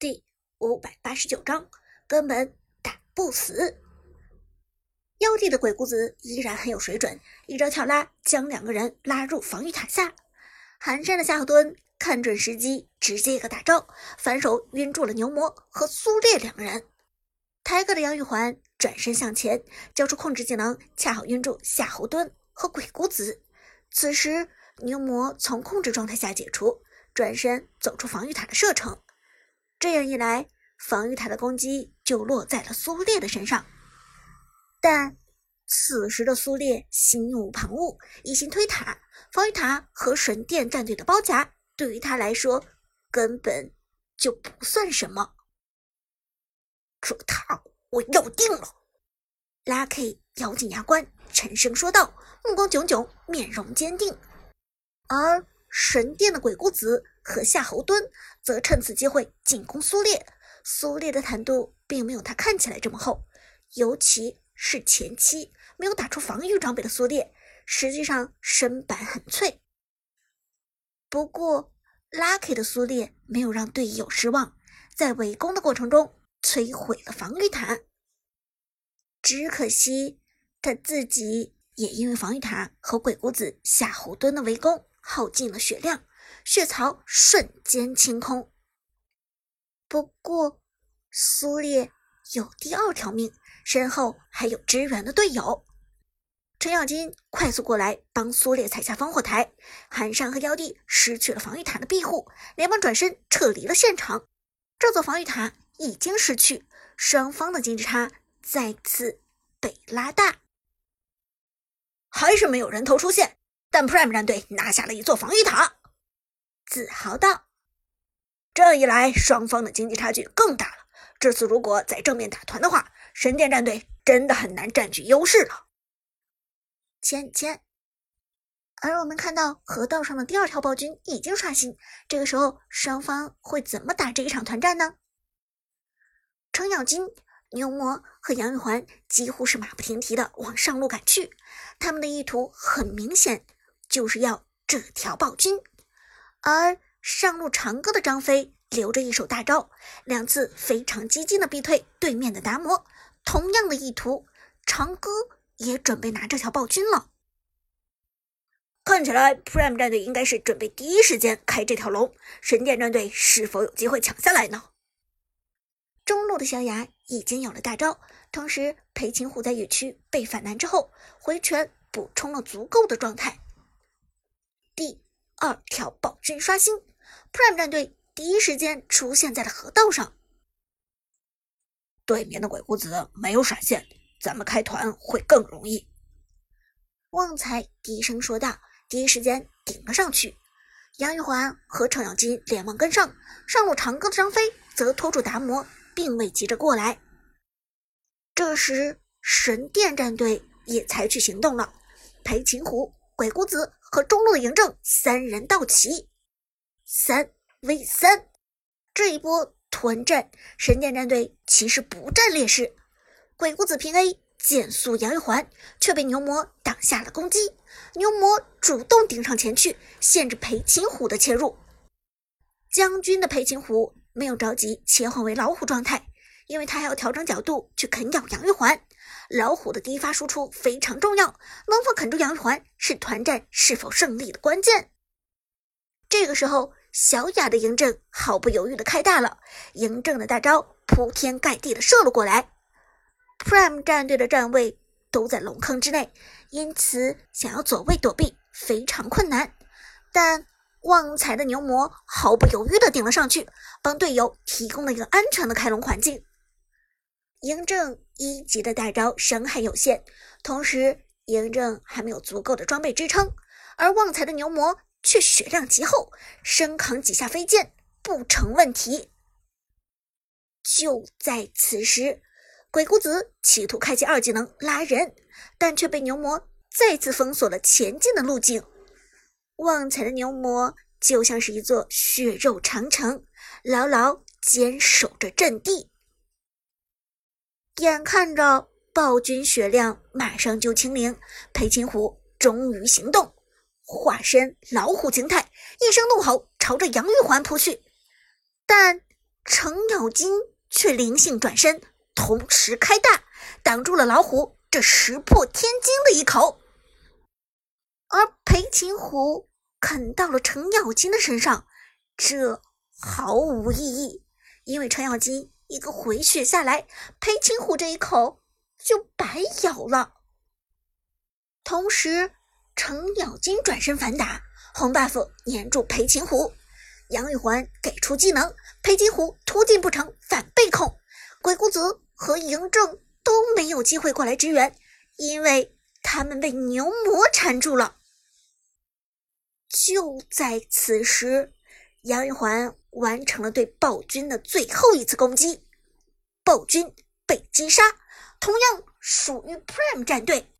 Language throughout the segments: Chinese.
第五百八十九章，根本打不死。妖帝的鬼谷子依然很有水准，一招跳拉将两个人拉入防御塔下。寒山的夏侯惇看准时机，直接一个大招，反手晕住了牛魔和苏烈两个人。抬高的杨玉环转身向前，交出控制技能，恰好晕住夏侯惇和鬼谷子。此时牛魔从控制状态下解除，转身走出防御塔的射程。这样一来，防御塔的攻击就落在了苏烈的身上。但此时的苏烈心无旁骛，一心推塔，防御塔和神殿战队的包夹对于他来说根本就不算什么。这塔我要定了！Lucky 咬紧牙关，沉声说道，目光炯炯，面容坚定。而神殿的鬼谷子和夏侯惇则趁此机会进攻苏烈。苏烈的坦度并没有他看起来这么厚，尤其是前期没有打出防御装备的苏烈，实际上身板很脆。不过，Lucky 的苏烈没有让队友失望，在围攻的过程中摧毁了防御塔。只可惜他自己也因为防御塔和鬼谷子、夏侯惇的围攻。耗尽了血量，血槽瞬间清空。不过，苏烈有第二条命，身后还有支援的队友。程咬金快速过来帮苏烈踩下烽火台，寒山和妖帝失去了防御塔的庇护，连忙转身撤离了现场。这座防御塔已经失去，双方的经济差再次被拉大，还是没有人头出现。但 Prime 战队拿下了一座防御塔，自豪道：“这一来，双方的经济差距更大了。这次如果在正面打团的话，神殿战队真的很难占据优势了。”芊芊，而我们看到河道上的第二条暴君已经刷新，这个时候双方会怎么打这一场团战呢？程咬金。牛魔和杨玉环几乎是马不停蹄的往上路赶去，他们的意图很明显，就是要这条暴君。而上路长歌的张飞留着一手大招，两次非常激进的逼退对面的达摩，同样的意图，长歌也准备拿这条暴君了。看起来 Prime 战队应该是准备第一时间开这条龙，神殿战队是否有机会抢下来呢？中路的小雅已经有了大招，同时裴擒虎在野区被反弹之后，回拳补充了足够的状态。二条暴君刷新，Prime 战队第一时间出现在了河道上。对面的鬼谷子没有闪现，咱们开团会更容易。旺财低声说道，第一时间顶了上去。杨玉环和程咬金连忙跟上，上路长歌的张飞则拖住达摩。并未急着过来。这时，神殿战队也采取行动了。裴擒虎、鬼谷子和中路的嬴政三人到齐，三 v 三。这一波团战，神殿战队其实不占劣势。鬼谷子平 A 减速杨玉环，却被牛魔挡下了攻击。牛魔主动顶上前去，限制裴擒虎的切入。将军的裴擒虎。没有着急切换为老虎状态，因为他还要调整角度去啃咬杨玉环。老虎的第一发输出非常重要，能否啃住杨玉环是团战是否胜利的关键。这个时候，小雅的嬴政毫不犹豫的开大了，嬴政的大招铺天盖地的射了过来。Prime 战队的站位都在龙坑之内，因此想要走位躲避非常困难，但。旺财的牛魔毫不犹豫地顶了上去，帮队友提供了一个安全的开龙环境。嬴政一级的大招伤害有限，同时嬴政还没有足够的装备支撑，而旺财的牛魔却血量极厚，身扛几下飞剑不成问题。就在此时，鬼谷子企图开启二技能拉人，但却被牛魔再次封锁了前进的路径。旺财的牛魔就像是一座血肉长城，牢牢坚守着阵地。眼看着暴君血量马上就清零，裴擒虎终于行动，化身老虎形态，一声怒吼，朝着杨玉环扑去。但程咬金却灵性转身，同时开大，挡住了老虎这石破天惊的一口。而裴擒虎啃到了程咬金的身上，这毫无意义，因为程咬金一个回血下来，裴擒虎这一口就白咬了。同时，程咬金转身反打，红 buff 粘住裴擒虎，杨玉环给出技能，裴擒虎突进不成，反被控，鬼谷子和嬴政都没有机会过来支援，因为他们被牛魔缠住了。就在此时，杨玉环完成了对暴君的最后一次攻击，暴君被击杀，同样属于 Prime 战队。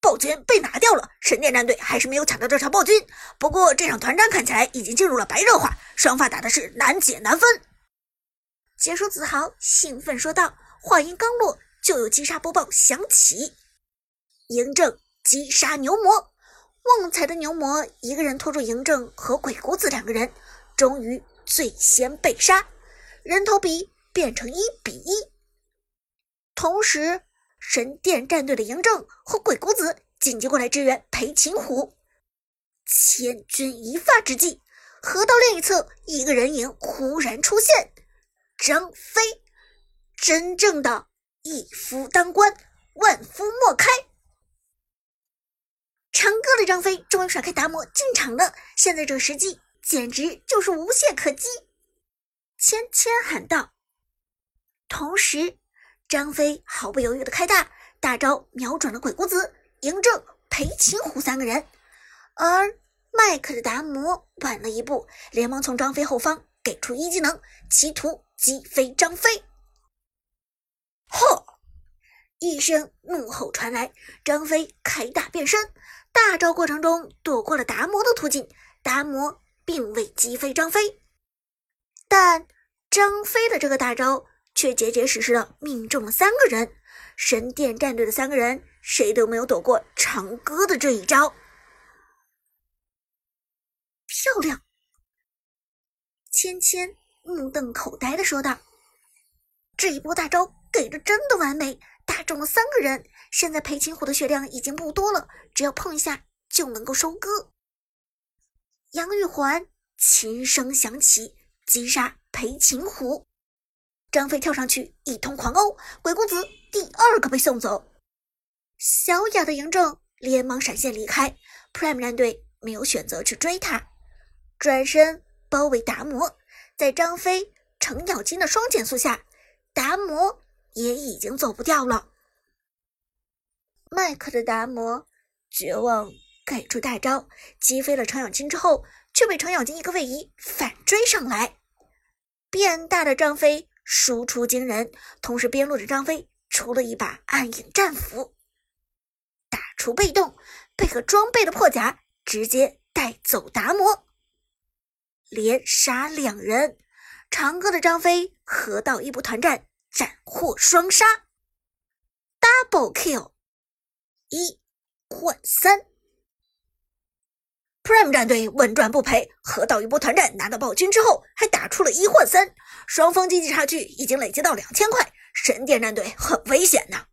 暴君被拿掉了，神殿战队还是没有抢到这场暴君。不过这场团战看起来已经进入了白热化，双方打的是难解难分。解说子豪兴奋说道，话音刚落，就有击杀播报响起，嬴政击杀牛魔。旺财的牛魔一个人拖住嬴政和鬼谷子两个人，终于最先被杀，人头比变成一比一。同时，神殿战队的嬴政和鬼谷子紧急过来支援裴擒虎。千钧一发之际，河道另一侧一个人影忽然出现，张飞，真正的一夫当关，万夫莫开。长歌的张飞终于甩开达摩进场了，现在这个时机简直就是无懈可击。芊芊喊道。同时，张飞毫不犹豫的开大，大招瞄准了鬼谷子、嬴政、裴擒虎三个人。而麦克的达摩晚了一步，连忙从张飞后方给出一技能，企图击飞张飞。吼！一声怒吼传来，张飞开大变身。大招过程中躲过了达摩的突进，达摩并未击飞张飞，但张飞的这个大招却结结实实的命中了三个人。神殿战队的三个人谁都没有躲过长歌的这一招，漂亮！芊芊目瞪口呆的说道：“这一波大招给的真的完美。”中了三个人，现在裴擒虎的血量已经不多了，只要碰一下就能够收割。杨玉环琴声响起，击杀裴擒虎。张飞跳上去一通狂殴，鬼谷子第二个被送走。小雅的嬴政连忙闪现离开，Prime 战队没有选择去追他，转身包围达摩。在张飞、程咬金的双减速下，达摩。也已经走不掉了。麦克的达摩绝望给出大招，击飞了程咬金之后，却被程咬金一个位移反追上来。变大的张飞输出惊人，同时边路的张飞出了一把暗影战斧，打出被动，配合装备的破甲，直接带走达摩，连杀两人。长歌的张飞河道一波团战。斩获双杀，double kill，一换三，Prime 战队稳赚不赔，河道一波团战拿到暴君之后，还打出了一换三，双方经济差距已经累积到两千块，神殿战队很危险呐。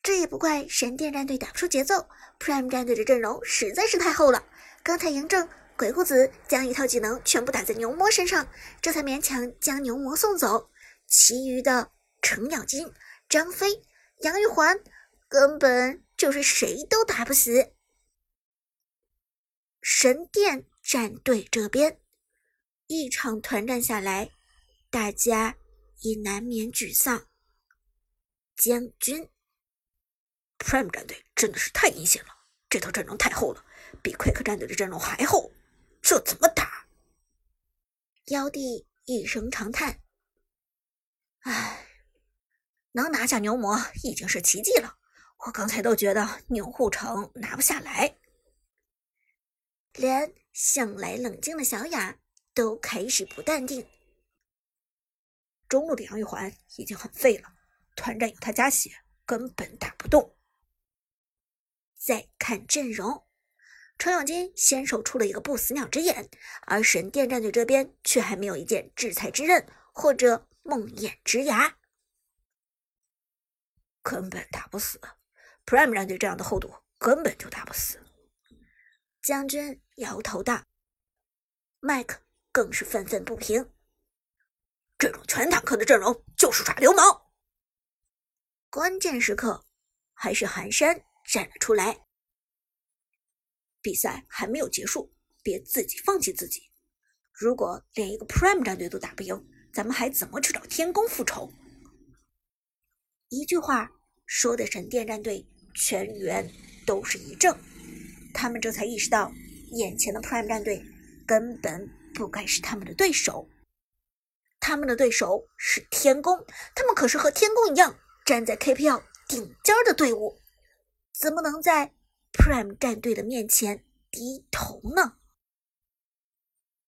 这也不怪神殿战队打不出节奏，Prime 战队的阵容实在是太厚了。刚才嬴政、鬼谷子将一套技能全部打在牛魔身上，这才勉强将牛魔送走。其余的程咬金、张飞、杨玉环根本就是谁都打不死。神殿战队这边一场团战下来，大家也难免沮丧。将军，Prime 战队真的是太阴险了，这套阵容太厚了，比 Quick 战队的阵容还厚，这怎么打？妖帝一声长叹。唉，能拿下牛魔已经是奇迹了。我刚才都觉得牛护城拿不下来，连向来冷静的小雅都开始不淡定。中路的杨玉环已经很废了，团战有他加血，根本打不动。再看阵容，程咬金先手出了一个不死鸟之眼，而神殿战队这边却还没有一件制裁之刃或者梦魇之牙，根本打不死。Prime 战队这样的厚度根本就打不死。将军摇头道。麦克更是愤愤不平：“这种全坦克的阵容就是耍流氓！”关键时刻，还是寒山站了出来。比赛还没有结束，别自己放弃自己。如果连一个 Prime 战队都打不赢，咱们还怎么去找天宫复仇？一句话说的神殿战队全员都是一怔，他们这才意识到，眼前的 Prime 战队根本不该是他们的对手。他们的对手是天宫，他们可是和天宫一样站在 KPL 顶尖的队伍，怎么能在？Prime 战队的面前低头呢？